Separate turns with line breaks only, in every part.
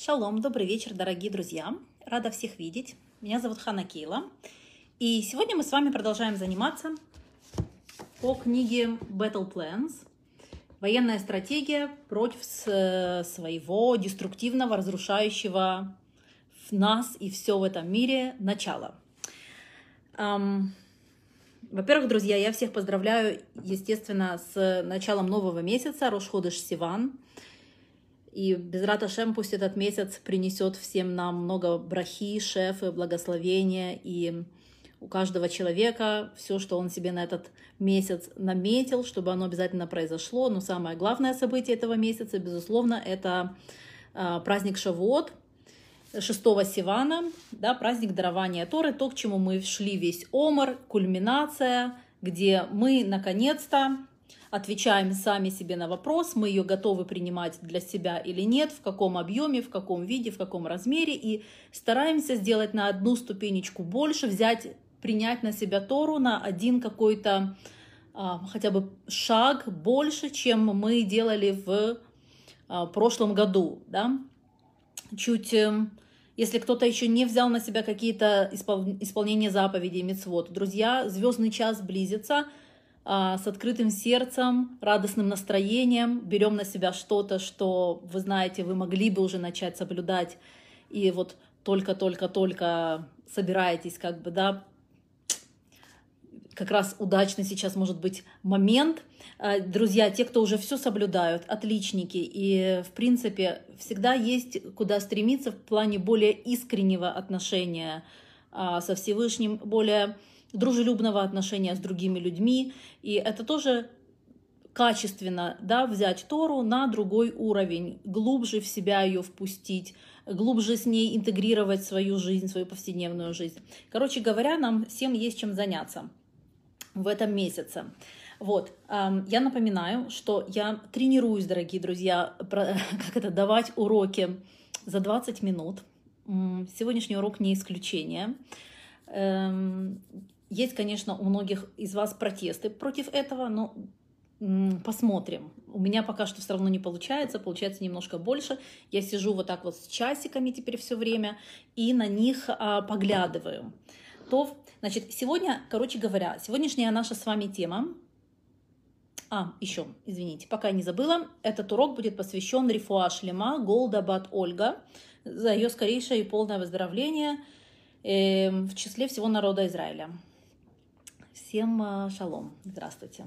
Шалом, добрый вечер, дорогие друзья. Рада всех видеть. Меня зовут Хана Кейла. И сегодня мы с вами продолжаем заниматься по книге Battle Plans. Военная стратегия против своего деструктивного, разрушающего нас и все в этом мире начала. Во-первых, друзья, я всех поздравляю, естественно, с началом нового месяца, Рошходыш Сиван. И без Раташем пусть этот месяц принесет всем нам много брахи, шефы, благословения и у каждого человека все, что он себе на этот месяц наметил, чтобы оно обязательно произошло. Но самое главное событие этого месяца, безусловно, это э, праздник Шавуот, 6 Сивана, да, праздник дарования Торы, то, к чему мы шли весь омор, кульминация, где мы наконец-то отвечаем сами себе на вопрос, мы ее готовы принимать для себя или нет, в каком объеме, в каком виде, в каком размере, и стараемся сделать на одну ступенечку больше, взять, принять на себя Тору на один какой-то а, хотя бы шаг больше, чем мы делали в а, прошлом году, да, чуть эм, если кто-то еще не взял на себя какие-то испол... исполнения заповедей, мецвод. Друзья, звездный час близится – с открытым сердцем, радостным настроением, берем на себя что-то, что вы знаете, вы могли бы уже начать соблюдать, и вот только-только-только собираетесь как бы, да, как раз удачный сейчас может быть момент. А, друзья, те, кто уже все соблюдают, отличники, и в принципе всегда есть куда стремиться в плане более искреннего отношения а, со Всевышним, более дружелюбного отношения с другими людьми. И это тоже качественно да, взять Тору на другой уровень, глубже в себя ее впустить, глубже с ней интегрировать свою жизнь, свою повседневную жизнь. Короче говоря, нам всем есть чем заняться в этом месяце. Вот, я напоминаю, что я тренируюсь, дорогие друзья, как это давать уроки за 20 минут. Сегодняшний урок не исключение. Есть, конечно, у многих из вас протесты против этого, но посмотрим. У меня пока что все равно не получается, получается немножко больше. Я сижу вот так вот с часиками теперь все время и на них а, поглядываю. То, значит, сегодня, короче говоря, сегодняшняя наша с вами тема. А, еще, извините, пока не забыла, этот урок будет посвящен Рифуа Шлема Голдабат Ольга за ее скорейшее и полное выздоровление э, в числе всего народа Израиля. Всем а, шалом. Здравствуйте.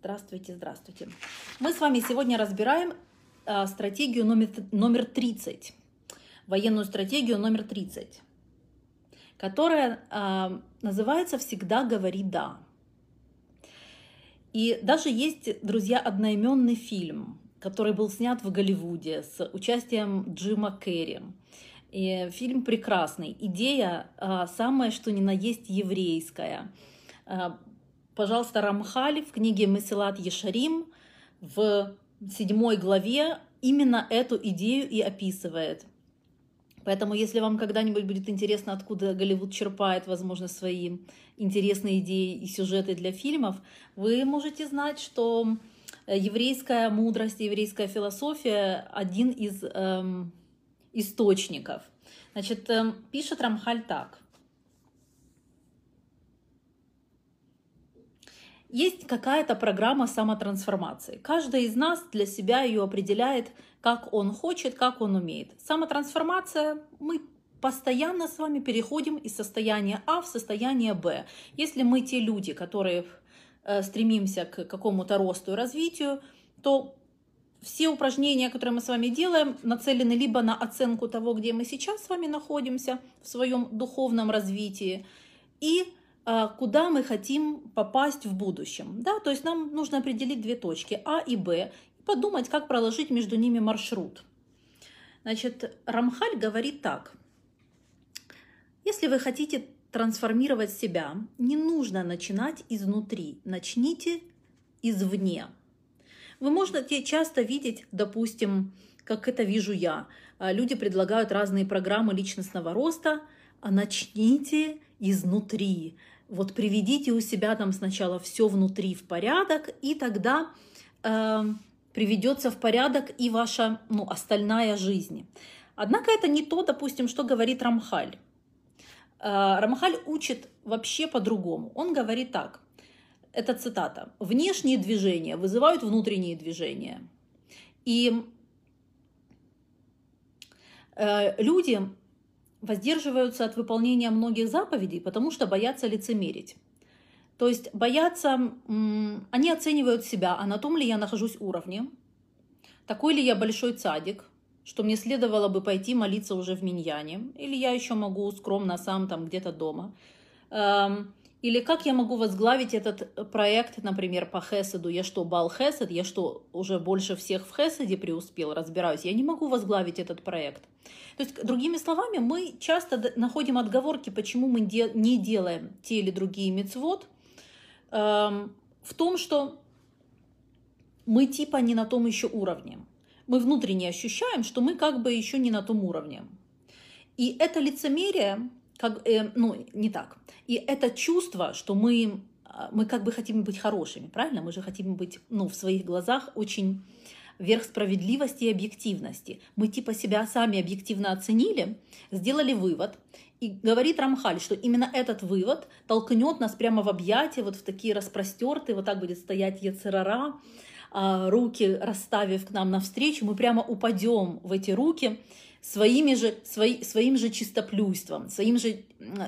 Здравствуйте, здравствуйте. Мы с вами сегодня разбираем а, стратегию номер, номер 30, военную стратегию номер 30, которая а, называется «Всегда говори да». И даже есть, друзья, одноименный фильм, который был снят в Голливуде с участием Джима Керри. И фильм прекрасный. Идея а, самая, что ни на есть еврейская. А, пожалуйста, Рамхали в книге Месилат Ешарим в седьмой главе именно эту идею и описывает. Поэтому, если вам когда-нибудь будет интересно, откуда Голливуд черпает, возможно, свои интересные идеи и сюжеты для фильмов, вы можете знать, что еврейская мудрость, еврейская философия один из эм, источников. Значит, эм, пишет Рамхаль так. Есть какая-то программа самотрансформации. Каждый из нас для себя ее определяет, как он хочет, как он умеет. Самотрансформация, мы постоянно с вами переходим из состояния А в состояние Б. Если мы те люди, которые э, стремимся к какому-то росту и развитию, то все упражнения, которые мы с вами делаем, нацелены либо на оценку того, где мы сейчас с вами находимся в своем духовном развитии, и а, куда мы хотим попасть в будущем. Да? То есть нам нужно определить две точки, А и Б, и подумать, как проложить между ними маршрут. Значит, Рамхаль говорит так. Если вы хотите трансформировать себя, не нужно начинать изнутри, начните извне. Вы можете часто видеть, допустим, как это вижу я, а, люди предлагают разные программы личностного роста, а начните изнутри. Вот приведите у себя там сначала все внутри в порядок, и тогда э, приведется в порядок и ваша ну, остальная жизнь. Однако это не то, допустим, что говорит Рамхаль. Э, Рамхаль учит вообще по-другому. Он говорит так, это цитата, «Внешние движения вызывают внутренние движения». И э, люди воздерживаются от выполнения многих заповедей, потому что боятся лицемерить. То есть боятся, они оценивают себя, а на том ли я нахожусь уровне, такой ли я большой цадик, что мне следовало бы пойти молиться уже в Миньяне, или я еще могу скромно сам там где-то дома. Эм, или как я могу возглавить этот проект, например, по Хеседу? Я что, бал Хесед? Я что, уже больше всех в Хеседе преуспел, разбираюсь? Я не могу возглавить этот проект. То есть, другими словами, мы часто находим отговорки, почему мы не делаем те или другие мецвод – Эм, в том, что мы типа не на том еще уровне. Мы внутренне ощущаем, что мы как бы еще не на том уровне. И это лицемерие, как, э, ну, не так. И это чувство, что мы, а, мы как бы хотим быть хорошими, правильно? Мы же хотим быть, ну, в своих глазах очень верх справедливости и объективности. Мы типа себя сами объективно оценили, сделали вывод, и говорит Рамхаль, что именно этот вывод толкнет нас прямо в объятия, вот в такие распростертые, вот так будет стоять Ецерара, а, руки расставив к нам навстречу, мы прямо упадем в эти руки своими же, свои, своим же чистоплюйством, своим же,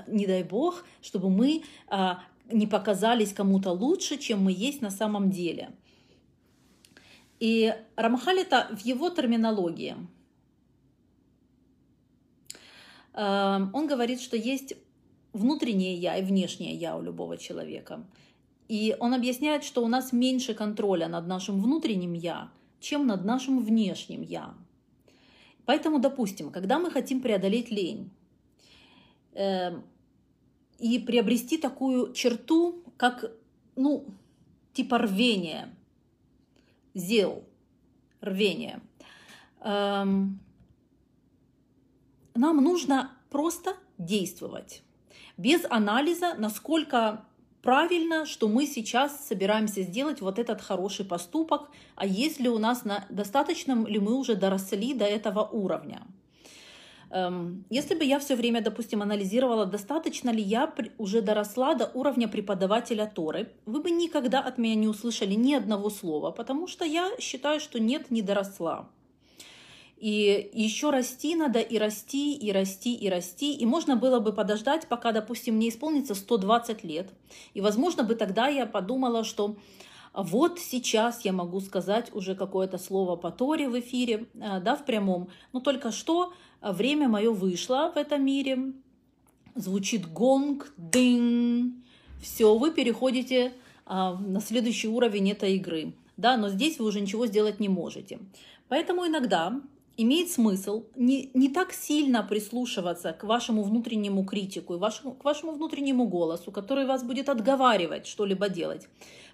не дай бог, чтобы мы а, не показались кому-то лучше, чем мы есть на самом деле. И Рамхаль это в его терминологии – Эм, он говорит, что есть внутреннее я и внешнее я у любого человека. И он объясняет, что у нас меньше контроля над нашим внутренним я, чем над нашим внешним я. Поэтому, допустим, когда мы хотим преодолеть лень э, и приобрести такую черту, как, ну, типа рвение, зел, рвение, э, нам нужно просто действовать. Без анализа, насколько правильно, что мы сейчас собираемся сделать вот этот хороший поступок, а есть ли у нас на, достаточно ли мы уже доросли до этого уровня. Эм, если бы я все время, допустим, анализировала, достаточно ли я уже доросла до уровня преподавателя Торы, вы бы никогда от меня не услышали ни одного слова, потому что я считаю, что нет, не доросла. И еще расти надо, и расти, и расти, и расти. И можно было бы подождать, пока, допустим, мне исполнится 120 лет. И, возможно, бы тогда я подумала, что вот сейчас я могу сказать уже какое-то слово по Торе в эфире, э, да, в прямом. Но только что время мое вышло в этом мире. Звучит гонг, дing. Все, вы переходите а, на следующий уровень этой игры. Да, но здесь вы уже ничего сделать не можете. Поэтому иногда имеет смысл не, не так сильно прислушиваться к вашему внутреннему критику и вашему, к вашему внутреннему голосу, который вас будет отговаривать что-либо делать,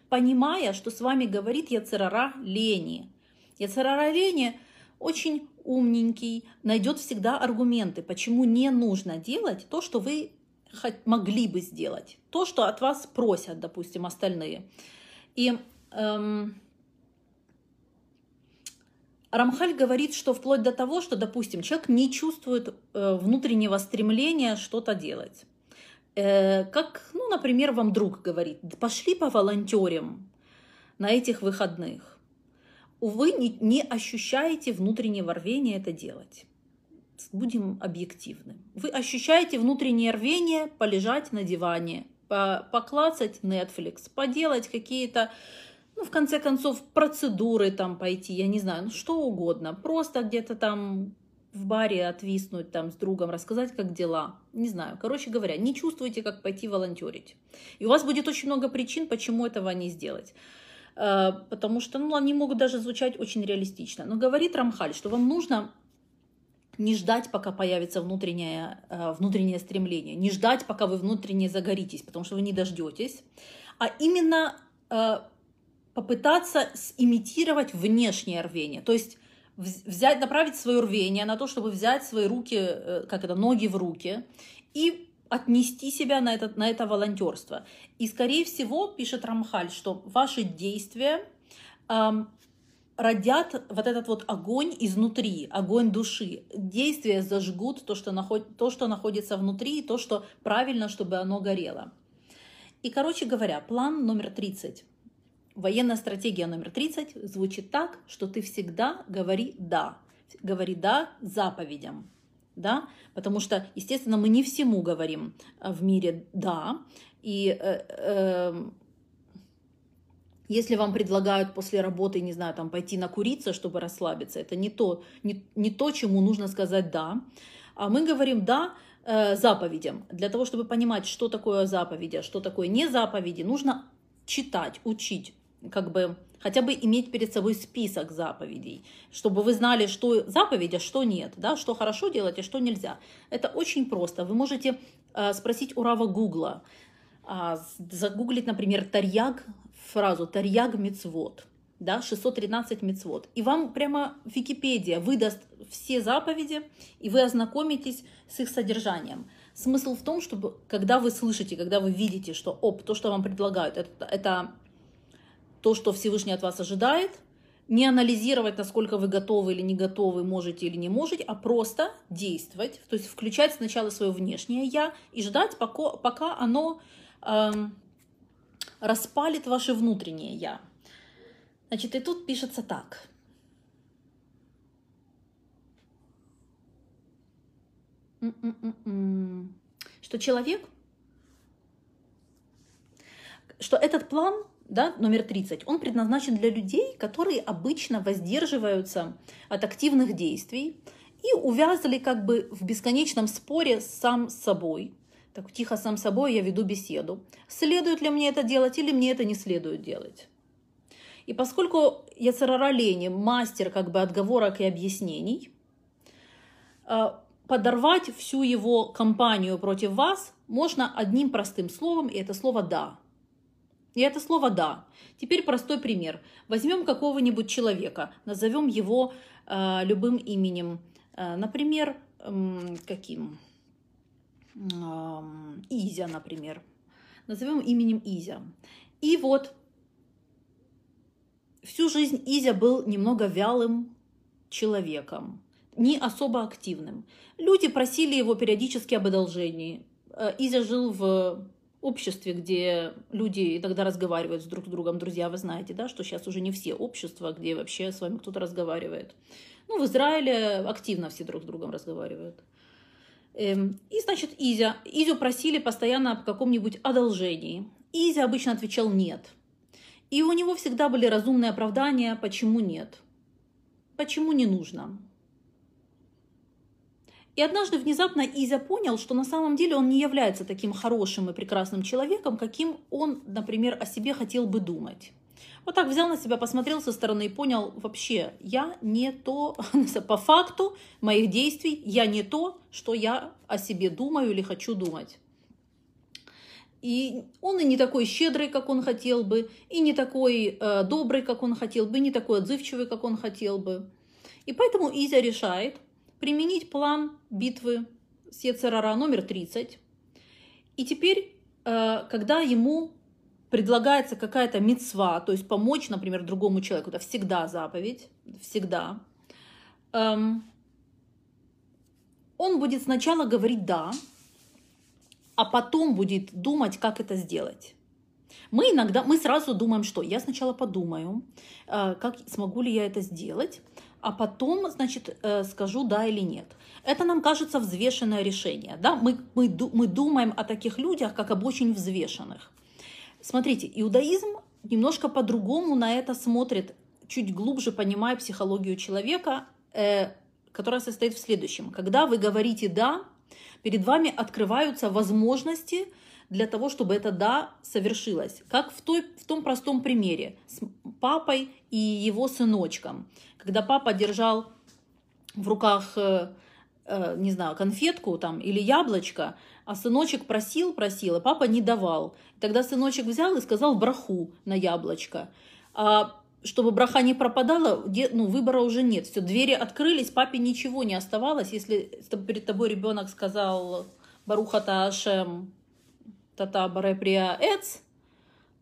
понимая, что с вами говорит Яцерара Лени. Яцерара Лени очень умненький, найдет всегда аргументы, почему не нужно делать то, что вы могли бы сделать, то, что от вас просят, допустим, остальные. И эм, Рамхаль говорит, что вплоть до того, что, допустим, человек не чувствует э, внутреннего стремления что-то делать. Э, как, ну, например, вам друг говорит, пошли по волонтерам на этих выходных. Увы, не, не ощущаете внутреннего рвения это делать. Будем объективны. Вы ощущаете внутреннее рвение полежать на диване, поклацать Netflix, поделать какие-то ну, в конце концов, процедуры там пойти, я не знаю, ну, что угодно. Просто где-то там в баре отвиснуть там с другом, рассказать, как дела. Не знаю. Короче говоря, не чувствуете, как пойти волонтерить. И у вас будет очень много причин, почему этого не сделать. Э, потому что ну, они могут даже звучать очень реалистично. Но говорит Рамхаль, что вам нужно не ждать, пока появится внутреннее, э, внутреннее стремление, не ждать, пока вы внутренне загоритесь, потому что вы не дождетесь, а именно э, попытаться имитировать внешнее рвение. То есть взять, направить свое рвение на то, чтобы взять свои руки, э, как это, ноги в руки и отнести себя на это, на это волонтерство. И, скорее всего, пишет Рамхаль, что ваши действия эм, родят вот этот вот огонь изнутри, огонь души. Действия зажгут то, что, наход... то, что находится внутри, то, что правильно, чтобы оно горело. И, короче говоря, план номер 30. Военная стратегия номер 30 звучит так, что ты всегда говори «да». Говори «да» заповедям. Да? Потому что, естественно, мы не всему говорим в мире «да». И э, э, если вам предлагают после работы, не знаю, там пойти накуриться, чтобы расслабиться, это не то, не, не то чему нужно сказать «да». А мы говорим «да» э, заповедям. Для того, чтобы понимать, что такое заповеди, а что такое не заповеди, нужно читать, учить, как бы хотя бы иметь перед собой список заповедей, чтобы вы знали, что заповедь, а что нет, да, что хорошо делать, а что нельзя. Это очень просто. Вы можете э, спросить у Рава Гугла, э, загуглить, например, Тарьяг фразу «Тарьяг мецвод», да, 613 мецвод. И вам прямо Википедия выдаст все заповеди, и вы ознакомитесь с их содержанием. Смысл в том, чтобы когда вы слышите, когда вы видите, что оп, то, что вам предлагают, это, это то, что Всевышний от вас ожидает, не анализировать, насколько вы готовы или не готовы, можете или не можете, а просто действовать, то есть включать сначала свое внешнее я и ждать, пока, пока оно эм, распалит ваше внутреннее «я». Значит, и тут пишется так. Что человек, что этот план, да, номер 30, он предназначен для людей, которые обычно воздерживаются от активных действий и увязали как бы в бесконечном споре сам с собой – так тихо сам собой я веду беседу. Следует ли мне это делать или мне это не следует делать? И поскольку Яцерара Лени мастер как бы отговорок и объяснений, э, подорвать всю его кампанию против вас можно одним простым словом, и это слово «да». И это слово «да». Теперь простой пример. Возьмем какого-нибудь человека, назовем его э, любым именем. Э, например, э, каким? Изя, например. Назовем именем Изя. И вот всю жизнь Изя был немного вялым человеком, не особо активным. Люди просили его периодически об одолжении. Э, Изя жил в обществе, где люди иногда разговаривают друг с другом. Друзья, вы знаете, да, что сейчас уже не все общества, где вообще с вами кто-то разговаривает. Ну, в Израиле активно все друг с другом разговаривают. Эм, и, значит, Изя. Изю просили постоянно о каком-нибудь одолжении. Изя обычно отвечал «нет». И у него всегда были разумные оправдания, почему нет. Почему не нужно. И однажды внезапно Изя понял, что на самом деле он не является таким хорошим и прекрасным человеком, каким он, например, о себе хотел бы думать. Вот так взял на себя, посмотрел со стороны и понял, вообще, я не то, по факту моих действий, я не то, что я о себе думаю или хочу думать. И он и не такой щедрый, как он хотел бы, и не такой э, добрый, как он хотел бы, и не такой отзывчивый, как он хотел бы. И поэтому Изя решает применить план битвы с Ецерара номер 30. И теперь, э, когда ему предлагается какая-то мецва, то есть помочь, например, другому человеку, это всегда заповедь, всегда, эм, он будет сначала говорить «да», а потом будет думать, как это сделать. Мы иногда, мы сразу думаем, что я сначала подумаю, э, как смогу ли я это сделать, а потом, значит, э, скажу да или нет. Это нам кажется взвешенное решение. Да? Мы, мы, мы думаем о таких людях, как об очень взвешенных. Смотрите, иудаизм немножко по-другому на это смотрит, чуть глубже понимая психологию человека, э, которая состоит в следующем. Когда вы говорите «да», перед вами открываются возможности для того, чтобы это «да» совершилось. Как в, той, в том простом примере с папой и его сыночком. Когда папа держал в руках, э, э, не знаю, конфетку там или яблочко, а сыночек просил, просил, а папа не давал. Тогда сыночек взял и сказал браху на яблочко. А чтобы браха не пропадала, ну, выбора уже нет. Все, двери открылись, папе ничего не оставалось. Если перед тобой ребенок сказал Барухата Ашем Тата Бареприя Эц,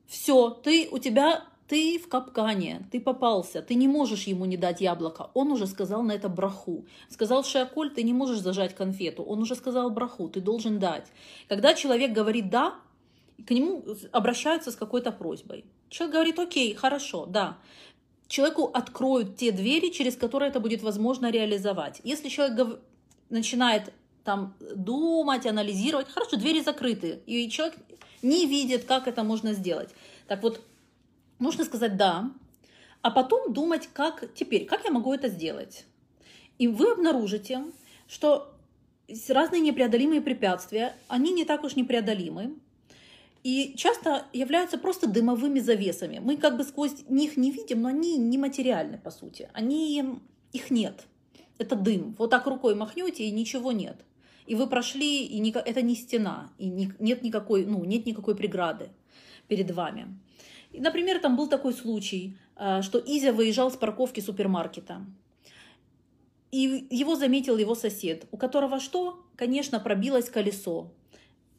все, ты, у тебя ты в капкане, ты попался, ты не можешь ему не дать яблоко. Он уже сказал на это браху. Сказал Шиаколь, ты не можешь зажать конфету. Он уже сказал браху, ты должен дать. Когда человек говорит «да», к нему обращаются с какой-то просьбой. Человек говорит «окей, хорошо, да». Человеку откроют те двери, через которые это будет возможно реализовать. Если человек начинает там думать, анализировать, хорошо, двери закрыты, и человек не видит, как это можно сделать. Так вот, нужно сказать «да», а потом думать, как теперь, как я могу это сделать. И вы обнаружите, что разные непреодолимые препятствия, они не так уж непреодолимы, и часто являются просто дымовыми завесами. Мы как бы сквозь них не видим, но они нематериальны по сути. Они, их нет. Это дым. Вот так рукой махнете, и ничего нет. И вы прошли, и это не стена, и нет никакой, ну, нет никакой преграды перед вами. И, например, там был такой случай, э, что Изя выезжал с парковки супермаркета. И его заметил его сосед, у которого что? Конечно, пробилось колесо.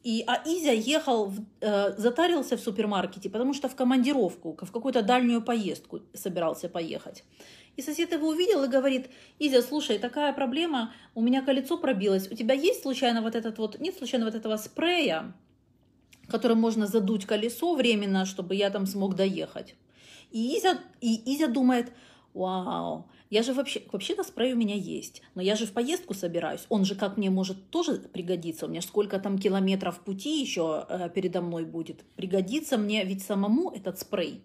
И, а Изя ехал, э, затарился в супермаркете, потому что в командировку, в какую-то дальнюю поездку собирался поехать. И сосед его увидел и говорит, Изя, слушай, такая проблема, у меня колесо пробилось, у тебя есть случайно вот этот вот, нет случайно вот этого спрея, которым можно задуть колесо временно, чтобы я там смог доехать. И Изя, и Изя думает, вау, я же вообще, вообще-то спрей у меня есть, но я же в поездку собираюсь, он же как мне может тоже пригодиться, у меня сколько там километров пути еще э, передо мной будет, пригодится мне ведь самому этот спрей.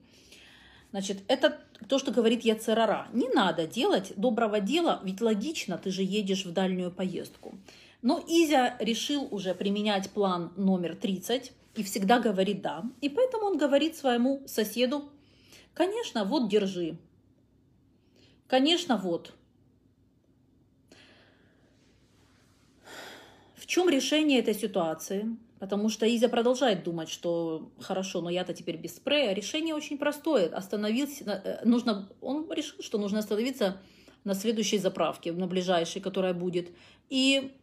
Значит, это то, что говорит Яцерара. Не надо делать доброго дела, ведь логично, ты же едешь в дальнюю поездку. Но Изя решил уже применять план номер 30, и всегда говорит «да». И поэтому он говорит своему соседу, конечно, вот держи. Конечно, вот. В чем решение этой ситуации? Потому что Изя продолжает думать, что хорошо, но я-то теперь без спрея. Решение очень простое. Остановился, э, нужно, он решил, что нужно остановиться на следующей заправке, на ближайшей, которая будет, и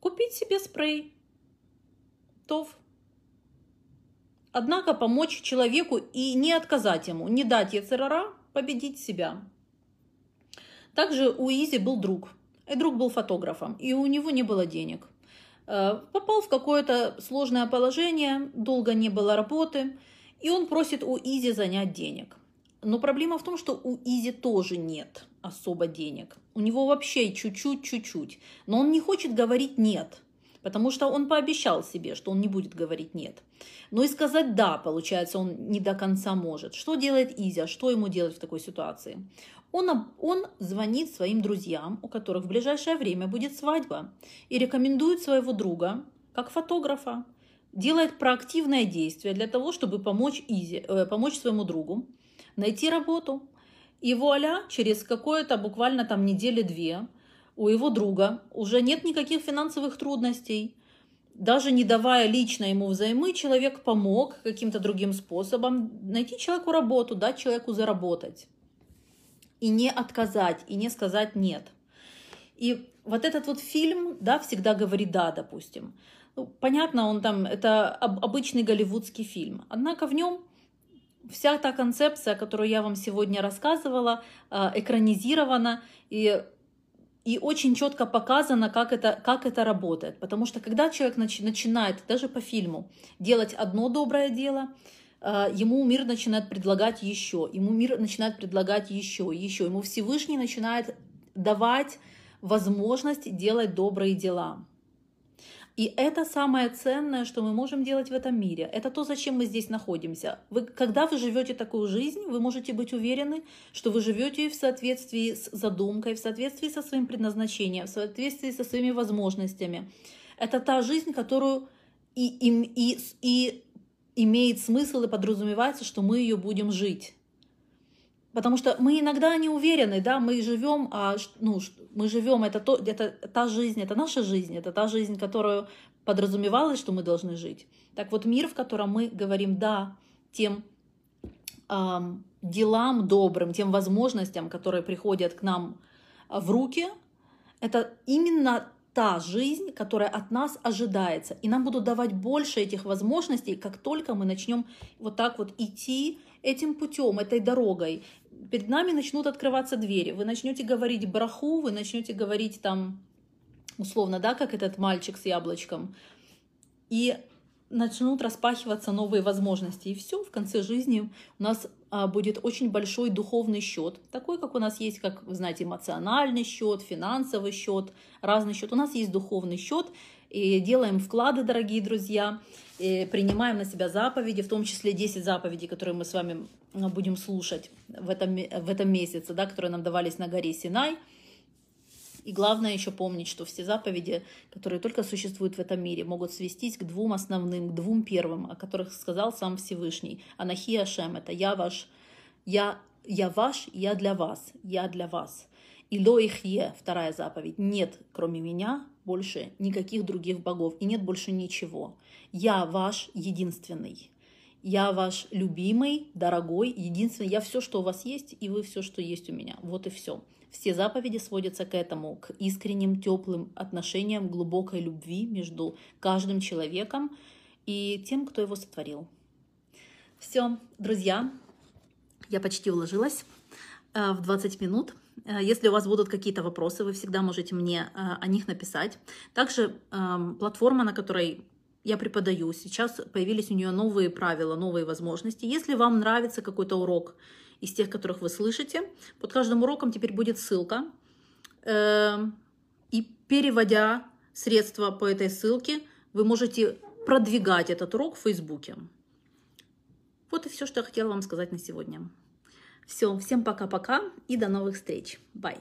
купить себе спрей. ТОВ. Однако помочь человеку и не отказать ему, не дать יצר הרע победить себя. Также у Изи был друг. И друг был фотографом, и у него не было денег. Э, попал в какое-то сложное положение, долго не было работы, и он просит у Изи занять денег. Но проблема в том, что у Изи тоже нет особо денег. У него вообще чуть-чуть, чуть-чуть. Но он не хочет говорить «нет» потому что он пообещал себе, что он не будет говорить «нет». Но и сказать «да», получается, он не до конца может. Что делает Изя? Что ему делать в такой ситуации? Он, он звонит своим друзьям, у которых в ближайшее время будет свадьба, и рекомендует своего друга, как фотографа, делает проактивное действие для того, чтобы помочь, Изи, э, помочь своему другу найти работу. И вуаля, через какое-то буквально там недели-две – у его друга уже нет никаких финансовых трудностей. Даже не давая лично ему взаймы, человек помог каким-то другим способом найти человеку работу, дать человеку заработать. И не отказать, и не сказать нет. И вот этот вот фильм, да, всегда говорит да, допустим. Ну, понятно, он там, это обычный голливудский фильм. Однако в нем вся та концепция, которую я вам сегодня рассказывала, э, экранизирована. И и очень четко показано, как это, как это работает. Потому что когда человек начи, начинает, даже по фильму, делать одно доброе дело, э, ему мир начинает предлагать еще, ему мир начинает предлагать еще, еще. Ему Всевышний начинает давать возможность делать добрые дела. И это самое ценное, что мы можем делать в этом мире. Это то, зачем мы здесь находимся. Вы, когда вы живете такую жизнь, вы можете быть уверены, что вы живете в соответствии с задумкой, в соответствии со своим предназначением, в соответствии со своими возможностями. Это та жизнь, которую и, и, и, и имеет смысл и подразумевается, что мы ее будем жить. Потому что мы иногда не уверены, да, мы живем, а, ну, мы живем, это, то, это та жизнь, это наша жизнь, это та жизнь, которую подразумевалось, что мы должны жить. Так вот, мир, в котором мы говорим «да» тем эм, делам добрым, тем возможностям, которые приходят к нам в руки, это именно та жизнь, которая от нас ожидается. И нам будут давать больше этих возможностей, как только мы начнем вот так вот идти этим путем, этой дорогой, перед нами начнут открываться двери. Вы начнете говорить браху, вы начнете говорить там, условно, да, как этот мальчик с яблочком. И начнут распахиваться новые возможности. И все, в конце жизни у нас а, будет очень большой духовный счет, такой, как у нас есть, как вы знаете, эмоциональный счет, финансовый счет, разный счет. У нас есть духовный счет, и делаем вклады, дорогие друзья, и принимаем на себя заповеди, в том числе 10 заповедей, которые мы с вами будем слушать в этом, в этом месяце, да, которые нам давались на горе Синай – и главное еще помнить, что все заповеди, которые только существуют в этом мире, могут свестись к двум основным, к двум первым, о которых сказал сам Всевышний. Анахи Ашем – это «Я ваш», «Я, я ваш, я для вас», «Я для вас». И ло вторая заповедь, нет, кроме меня, больше никаких других богов, и нет больше ничего. Я ваш единственный. Я ваш любимый, дорогой, единственный. Я все, что у вас есть, и вы все, что есть у меня. Вот и все. Все заповеди сводятся к этому, к искренним, теплым отношениям, глубокой любви между каждым человеком и тем, кто его сотворил. Все, друзья, я почти уложилась э, в 20 минут. Э, если у вас будут какие-то вопросы, вы всегда можете мне э, о них написать. Также эм, платформа, на которой я преподаю, сейчас появились у нее новые правила, новые возможности. Если вам нравится какой-то урок, из тех, которых вы слышите. Под каждым уроком теперь будет ссылка. Эм, и переводя средства по этой ссылке, вы можете продвигать этот урок в Фейсбуке. Вот и все, что я хотела вам сказать на сегодня. Все, всем пока-пока и до новых встреч. Бай.